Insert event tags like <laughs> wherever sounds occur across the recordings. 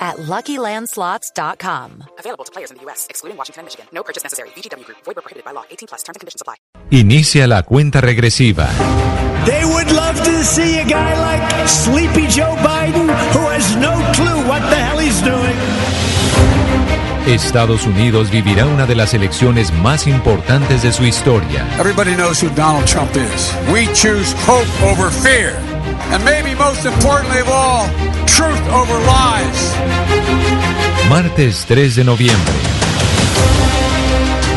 at LuckyLandSlots.com. Available to players in the U.S., excluding Washington and Michigan. No purchase necessary. VGW Group. Void prohibited by law. 18 plus. Terms and conditions apply. Inicia la cuenta regresiva. They would love to see a guy like Sleepy Joe Biden who has no clue what the hell he's doing. Estados Unidos vivirá una de las elecciones más importantes de su historia. Everybody knows who Donald Trump is. We choose hope over fear. And maybe most importantly of all, truth over lies. Martes 3 de noviembre.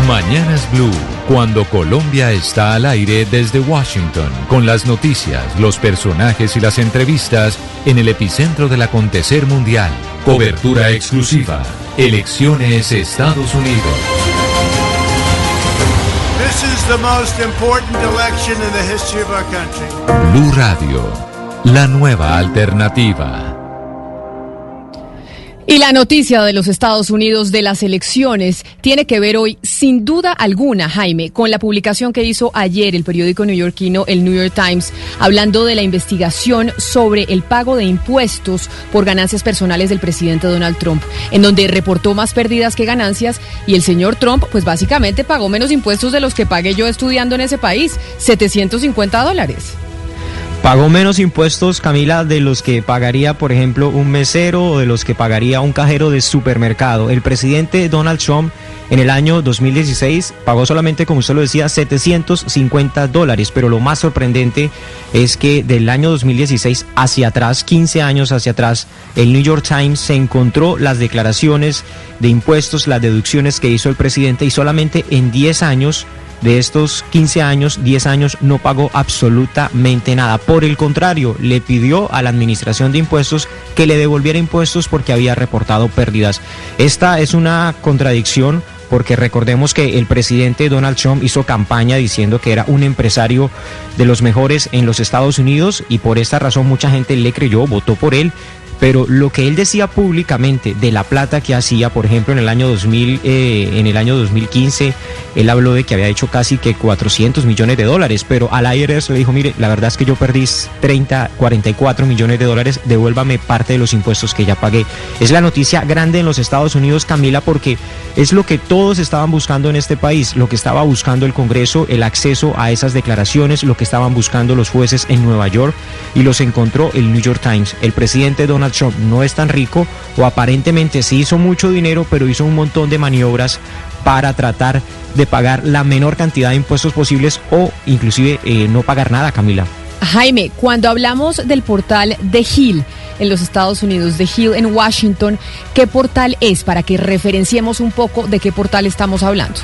Mañanas Blue, cuando Colombia está al aire desde Washington, con las noticias, los personajes y las entrevistas en el epicentro del acontecer mundial. Cobertura exclusiva. Elecciones Estados Unidos. This is the most important election in the history of our country. Blue Radio, la nueva alternativa. Y la noticia de los Estados Unidos de las elecciones tiene que ver hoy, sin duda alguna, Jaime, con la publicación que hizo ayer el periódico neoyorquino, el New York Times, hablando de la investigación sobre el pago de impuestos por ganancias personales del presidente Donald Trump, en donde reportó más pérdidas que ganancias y el señor Trump, pues básicamente pagó menos impuestos de los que pagué yo estudiando en ese país, 750 dólares. Pagó menos impuestos, Camila, de los que pagaría, por ejemplo, un mesero o de los que pagaría un cajero de supermercado. El presidente Donald Trump en el año 2016 pagó solamente, como usted lo decía, 750 dólares, pero lo más sorprendente es que del año 2016 hacia atrás, 15 años hacia atrás, el New York Times se encontró las declaraciones de impuestos, las deducciones que hizo el presidente y solamente en 10 años de estos 15 años, 10 años, no pagó absolutamente nada. Por el contrario, le pidió a la Administración de Impuestos que le devolviera impuestos porque había reportado pérdidas. Esta es una contradicción porque recordemos que el presidente Donald Trump hizo campaña diciendo que era un empresario de los mejores en los Estados Unidos y por esta razón mucha gente le creyó, votó por él, pero lo que él decía públicamente de la plata que hacía, por ejemplo, en el año 2000, eh, en el año 2015, él habló de que había hecho casi que 400 millones de dólares, pero al IRS le dijo, mire, la verdad es que yo perdí 30, 44 millones de dólares, devuélvame parte de los impuestos que ya pagué. Es la noticia grande en los Estados Unidos, Camila, porque es lo que todos estaban buscando en este país, lo que estaba buscando el Congreso, el acceso a esas declaraciones, lo que estaban buscando los jueces en Nueva York y los encontró el New York Times. El presidente Donald Trump no es tan rico o aparentemente sí hizo mucho dinero, pero hizo un montón de maniobras para tratar de pagar la menor cantidad de impuestos posibles o inclusive eh, no pagar nada, Camila. Jaime, cuando hablamos del portal de Hill en los Estados Unidos, de Hill en Washington, ¿qué portal es para que referenciemos un poco de qué portal estamos hablando?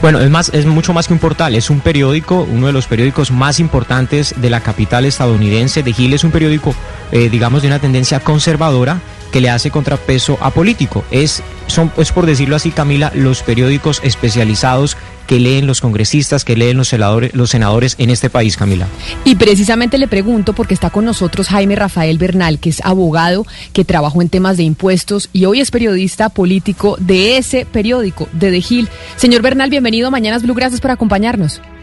Bueno, es más, es mucho más que un portal, es un periódico, uno de los periódicos más importantes de la capital estadounidense. De Hill es un periódico, eh, digamos, de una tendencia conservadora que le hace contrapeso a político. Es, son, es por decirlo así, Camila, los periódicos especializados que leen los congresistas, que leen los senadores, los senadores en este país, Camila. Y precisamente le pregunto, porque está con nosotros Jaime Rafael Bernal, que es abogado, que trabajó en temas de impuestos y hoy es periodista político de ese periódico, de The Hill. Señor Bernal, bienvenido a Mañanas Blue, gracias por acompañarnos.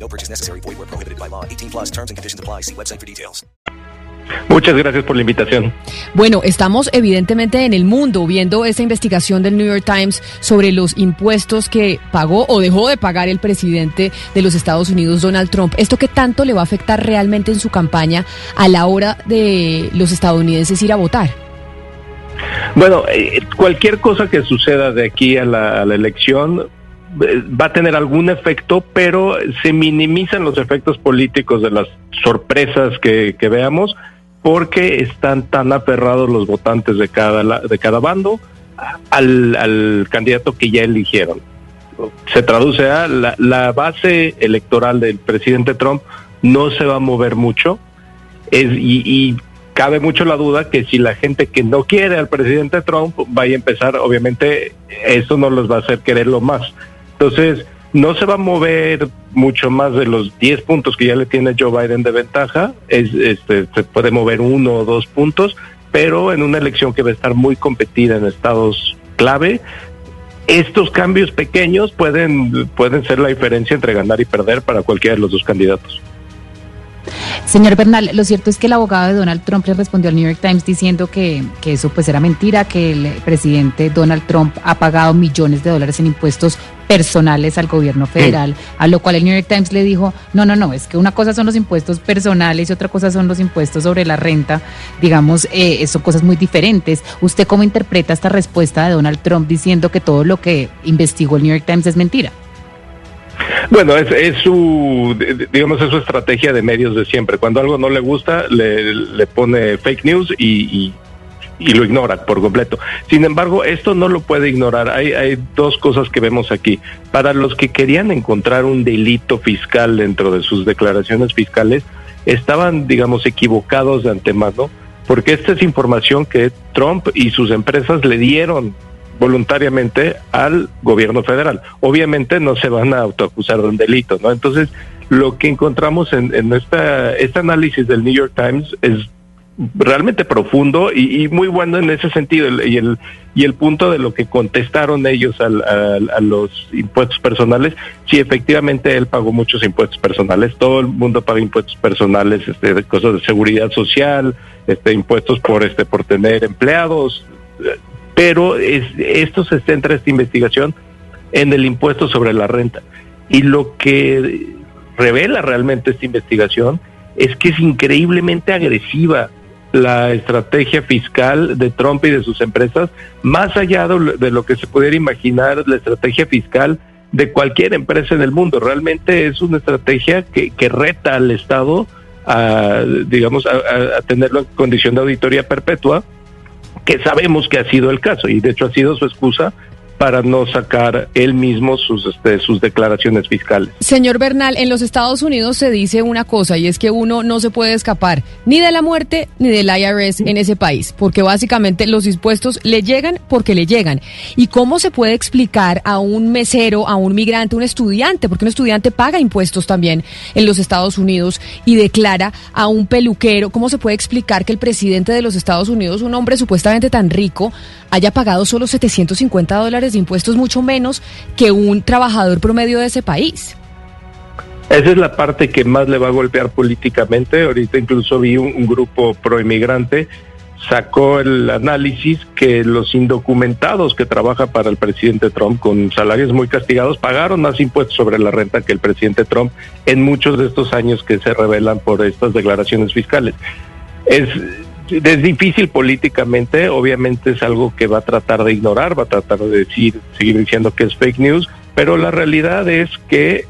No purchase necessary. Void where prohibited by law. 18 plus terms and conditions apply. See website for details. Muchas gracias por la invitación. Bueno, estamos evidentemente en el mundo viendo esta investigación del New York Times sobre los impuestos que pagó o dejó de pagar el presidente de los Estados Unidos, Donald Trump. ¿Esto qué tanto le va a afectar realmente en su campaña a la hora de los estadounidenses ir a votar? Bueno, eh, cualquier cosa que suceda de aquí a la, a la elección va a tener algún efecto, pero se minimizan los efectos políticos de las sorpresas que, veamos porque están tan aferrados los votantes de cada, de cada bando al, al candidato que ya eligieron. Se traduce a la, base electoral del presidente Trump no se va a mover mucho es, y, y cabe mucho la duda que si la gente que no quiere al presidente Trump vaya a empezar, obviamente eso no los va a hacer quererlo más. Entonces, no se va a mover mucho más de los 10 puntos que ya le tiene Joe Biden de ventaja, es, este, se puede mover uno o dos puntos, pero en una elección que va a estar muy competida en estados clave, estos cambios pequeños pueden, pueden ser la diferencia entre ganar y perder para cualquiera de los dos candidatos. Señor Bernal, lo cierto es que el abogado de Donald Trump le respondió al New York Times diciendo que, que eso pues era mentira, que el presidente Donald Trump ha pagado millones de dólares en impuestos personales al gobierno federal, a lo cual el New York Times le dijo, no, no, no, es que una cosa son los impuestos personales y otra cosa son los impuestos sobre la renta, digamos, eh, son cosas muy diferentes. ¿Usted cómo interpreta esta respuesta de Donald Trump diciendo que todo lo que investigó el New York Times es mentira? Bueno, es, es su, digamos, es su estrategia de medios de siempre. Cuando algo no le gusta, le, pone fake news y, y, y lo ignora por completo. Sin embargo, esto no lo puede ignorar. Hay, hay dos cosas que vemos aquí. Para los que querían encontrar un delito fiscal dentro de sus declaraciones fiscales, estaban, digamos, equivocados de antemano, porque esta es información que Trump y sus empresas le dieron voluntariamente al gobierno federal. Obviamente no se van a autoacusar de un delito, ¿no? Entonces, lo que encontramos en, en esta, este análisis del New York Times es realmente profundo y, muy bueno en ese sentido y el y el punto de lo que contestaron ellos al- a los impuestos personales sí efectivamente él pagó muchos impuestos personales todo el mundo paga impuestos personales este cosas de seguridad social este impuestos por este por tener empleados pero es, esto se centra esta investigación en el impuesto sobre la renta y lo que revela realmente esta investigación es que es increíblemente agresiva la estrategia fiscal de Trump y de sus empresas, más allá de lo- que se pudiera imaginar la estrategia fiscal de cualquier empresa en el mundo. Realmente es una estrategia que, que reta al Estado a, digamos, a- a tenerlo en condición de auditoría perpetua, que sabemos que ha sido el caso y de hecho ha sido su excusa para no sacar él mismo sus, este, sus declaraciones fiscales. Señor Bernal, en los Estados Unidos se dice una cosa y es que uno no se puede escapar ni de la muerte ni del IRS en ese país, porque básicamente los impuestos le llegan porque le llegan. ¿Y cómo se puede explicar a un mesero, a un migrante, un estudiante, porque un estudiante paga impuestos también en los Estados Unidos y declara a un peluquero, cómo se puede explicar que el presidente de los Estados Unidos, un hombre supuestamente tan rico, haya pagado solo 750 dólares impuestos, mucho menos que un trabajador promedio de ese país? Esa es la parte que más le va a golpear políticamente. Ahorita incluso vi un, un grupo proinmigrante sacó el análisis que los indocumentados que trabajan para el presidente Trump con salarios muy castigados pagaron más impuestos sobre la renta que el presidente Trump en muchos de estos años que se revelan por estas declaraciones fiscales. Es, es difícil políticamente, obviamente es algo que va a tratar de ignorar, va a tratar de decir, seguir diciendo que es fake news, pero la realidad es que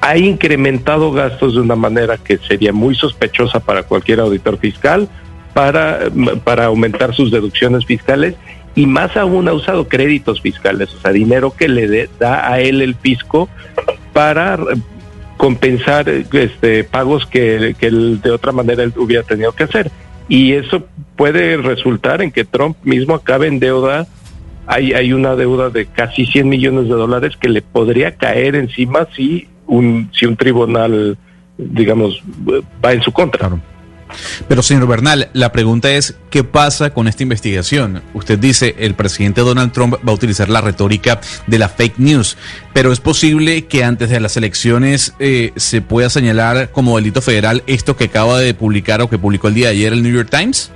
ha incrementado gastos de una manera que sería muy sospechosa para cualquier auditor fiscal, para, para aumentar sus deducciones fiscales y más aún ha usado créditos fiscales, o sea, dinero que le de- da a él el fisco para compensar este, pagos que, que de otra manera él hubiera tenido que hacer. Y eso puede resultar en que Trump mismo acabe en deuda. Hay, hay una deuda de casi 100 millones de dólares que le podría caer encima si un, si un tribunal, digamos, va en su contra. Pero señor Bernal, la pregunta es, ¿qué pasa con esta investigación? Usted dice, el presidente Donald Trump va a utilizar la retórica de la fake news, pero es posible que antes de las elecciones eh, se pueda señalar como delito federal esto que acaba de publicar o que publicó el día de ayer el New York Times?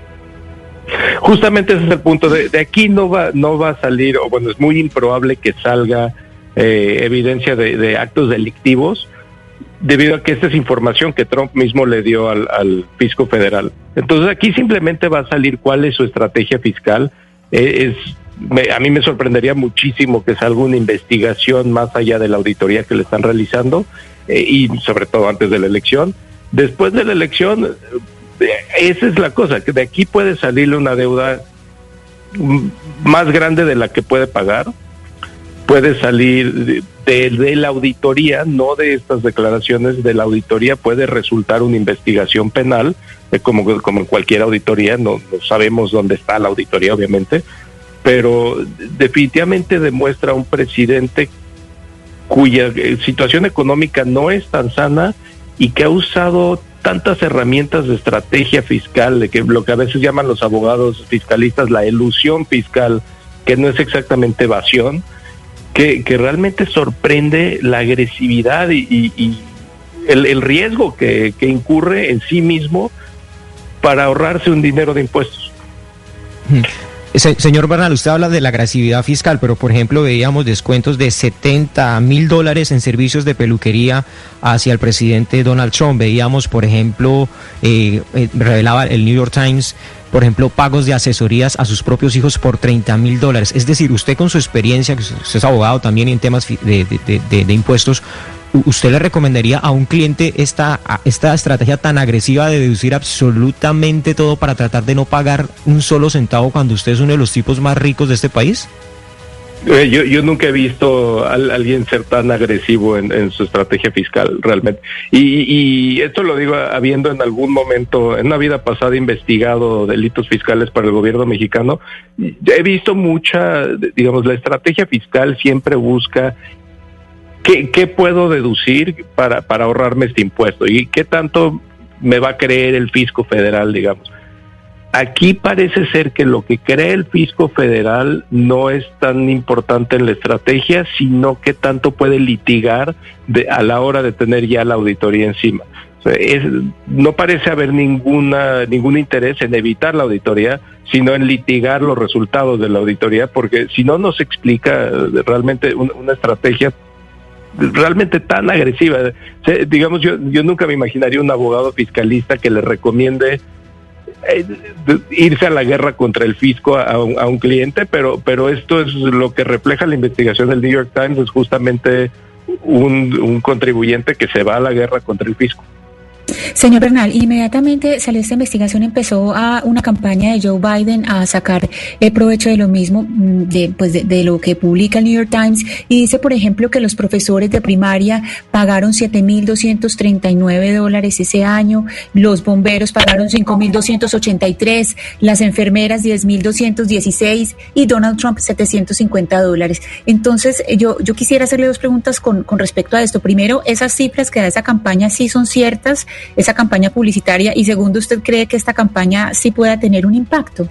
Justamente ese es el punto. De, de aquí no va, no va a salir, o bueno, es muy improbable que salga eh, evidencia de, de actos delictivos, debido a que esta es información que Trump mismo le dio al, al fisco federal. Entonces aquí simplemente va a salir cuál es su estrategia fiscal. Eh, es me- a mí me sorprendería muchísimo que salga una investigación más allá de la auditoría que le están realizando eh, y sobre todo antes de la elección. Después de la elección, eh, esa es la cosa, que de aquí puede salirle una deuda mm, más grande de la que puede pagar, puede salir de, la auditoría, no de estas declaraciones, de la auditoría puede resultar una investigación penal, eh, como, en cualquier auditoría, no, no sabemos dónde está la auditoría, obviamente, pero definitivamente demuestra un presidente cuya eh, situación económica no es tan sana y que ha usado tantas herramientas de estrategia fiscal, de que lo que a veces llaman los abogados fiscalistas la ilusión fiscal, que no es exactamente evasión, que, realmente sorprende la agresividad y, el, riesgo que, incurre en sí mismo para ahorrarse un dinero de impuestos. Se- señor Bernal, usted habla de la agresividad fiscal, pero por ejemplo veíamos descuentos de 70 mil dólares en servicios de peluquería hacia el presidente Donald Trump. Veíamos, por ejemplo, eh, eh, revelaba el New York Times, por ejemplo, pagos de asesorías a sus propios hijos por 30 mil dólares. Es decir, usted con su experiencia, que usted es abogado también en temas de, de- de- de- impuestos, ¿usted le recomendaría a un cliente esta, esta estrategia tan agresiva de deducir absolutamente todo para tratar de no pagar un solo centavo cuando usted es uno de los tipos más ricos de este país? Eh, Yo, yo nunca he visto a alguien ser tan agresivo en, su estrategia fiscal, realmente. Y, y esto lo digo habiendo en algún momento, en una vida pasada, investigado delitos fiscales para el gobierno mexicano. He visto mucha, digamos, la estrategia fiscal siempre busca qué, qué puedo deducir para, para ahorrarme este impuesto y qué tanto me va a creer el fisco federal, digamos. Aquí parece ser que lo que cree el fisco federal no es tan importante en la estrategia, sino que tanto puede litigar de, a la hora de tener ya la auditoría encima. No parece haber ninguna ningún interés en evitar la auditoría, sino en litigar los resultados de la auditoría, porque si no nos explica eh, realmente un- una estrategia realmente tan agresiva. Digamos, yo, yo nunca me imaginaría un abogado fiscalista que le recomiende de- irse a la guerra contra el fisco a, un, a un cliente, pero, pero esto es lo que refleja la investigación del New York Times, es justamente un contribuyente que se va a la guerra contra el fisco. Señor Bernal, inmediatamente salió esta investigación, empezó a una campaña de Joe Biden a sacar eh, provecho de lo mismo, mm, de, pues de, de lo que publica el New York Times, y dice, por ejemplo, que los profesores de primaria pagaron 7.239 dólares ese año, los bomberos pagaron 5.283, las enfermeras 10.216 y Donald Trump 750 dólares. Entonces, eh, yo, yo quisiera hacerle dos preguntas con, con respecto a esto. Primero, esas cifras que da esa campaña sí son ciertas, esa campaña publicitaria, y segundo, ¿usted cree que esta campaña sí pueda tener un impacto?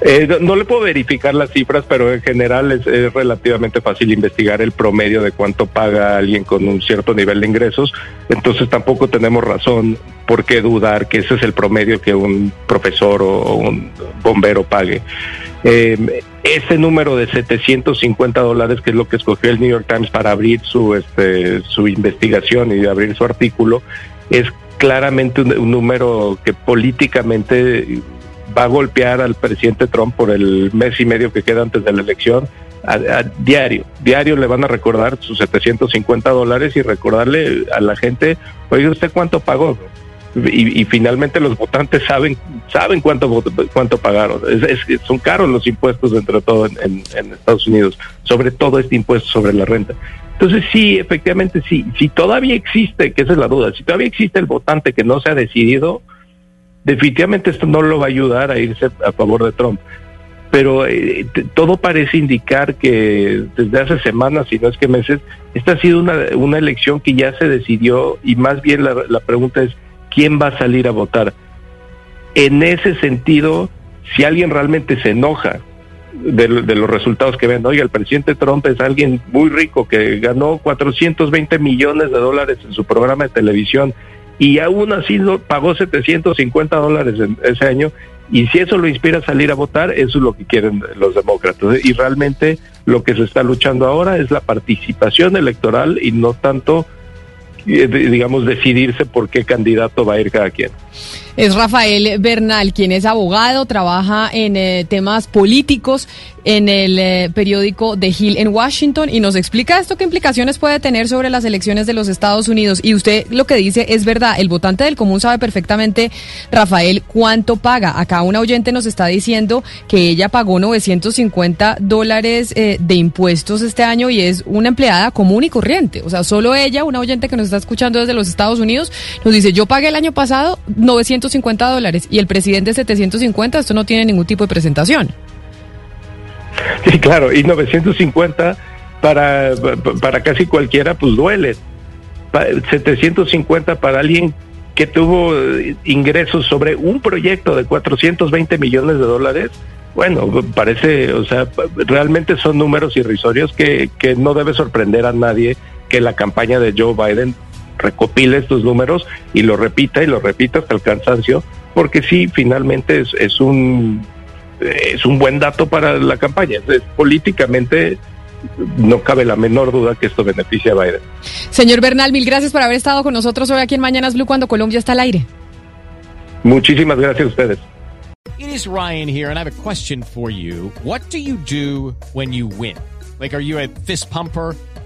Eh, no, le puedo verificar las cifras, pero en general es, es relativamente fácil investigar el promedio de cuánto paga alguien con un cierto nivel de ingresos. Entonces tampoco tenemos razón por qué dudar que ese es el promedio que un profesor o un bombero pague. Eh, ese número de 750 dólares, que es lo que escogió el New York Times para abrir su, este, su investigación y abrir su artículo, es claramente un, número que políticamente va a golpear al presidente Trump por el mes y medio que queda antes de la elección. A, diario, diario le van a recordar sus 750 dólares y recordarle a la gente, oiga, ¿usted cuánto pagó? Y, y finalmente los votantes saben saben cuánto cuánto pagaron. Es- es- son caros los impuestos entre todo en, Estados Unidos, sobre todo este impuesto sobre la renta. Entonces sí, efectivamente sí, si todavía existe, que esa es la duda, si todavía existe el votante que no se ha decidido, definitivamente esto no lo va a ayudar a irse a favor de Trump. Pero eh, todo parece indicar que desde hace semanas, si no es que meses, esta ha sido una, una elección que ya se decidió y más bien la, la pregunta es, ¿quién va a salir a votar? En ese sentido, si alguien realmente se enoja de, los resultados que ven, oiga, el presidente Trump es alguien muy rico que ganó 420 millones de dólares en su programa de televisión y aún así no- pagó 750 dólares en ese año. Y si eso lo inspira a salir a votar, eso es lo que quieren los demócratas. Y realmente lo que se está luchando ahora es la participación electoral y no tanto, digamos, decidirse por qué candidato va a ir cada quien. Es Rafael Bernal, quien es abogado, trabaja en eh, temas políticos en el eh, periódico The Hill en Washington y nos explica esto qué implicaciones puede tener sobre las elecciones de los Estados Unidos. Y usted lo que dice es verdad, el votante del común sabe perfectamente, Rafael, cuánto paga. Acá una oyente nos está diciendo que ella pagó 950 dólares eh, de impuestos este año y es una empleada común y corriente. O sea, solo ella, una oyente que nos está escuchando desde los Estados Unidos, nos dice, yo pagué el año pasado 950 dólares y el presidente 750, esto no tiene ningún tipo de presentación. <laughs> Sí, claro, y 950 para, para casi cualquiera, pues duele. 750 para alguien que tuvo ingresos sobre un proyecto de 420 millones de dólares, bueno, parece, o sea, realmente son números irrisorios que, que no debe sorprender a nadie que la campaña de Joe Biden recopile estos números y lo repita y lo repita hasta el cansancio, porque sí, finalmente es, es un es un buen dato para la campaña. Es, políticamente no cabe la menor duda que esto beneficia a Biden. Señor Bernal, mil gracias por haber estado con nosotros hoy aquí en Mañanas Blue cuando Colombia está al aire. Muchísimas gracias a ustedes. It is Ryan here and I have a question for you. What do you do when you win? Like, are you a fist pumper?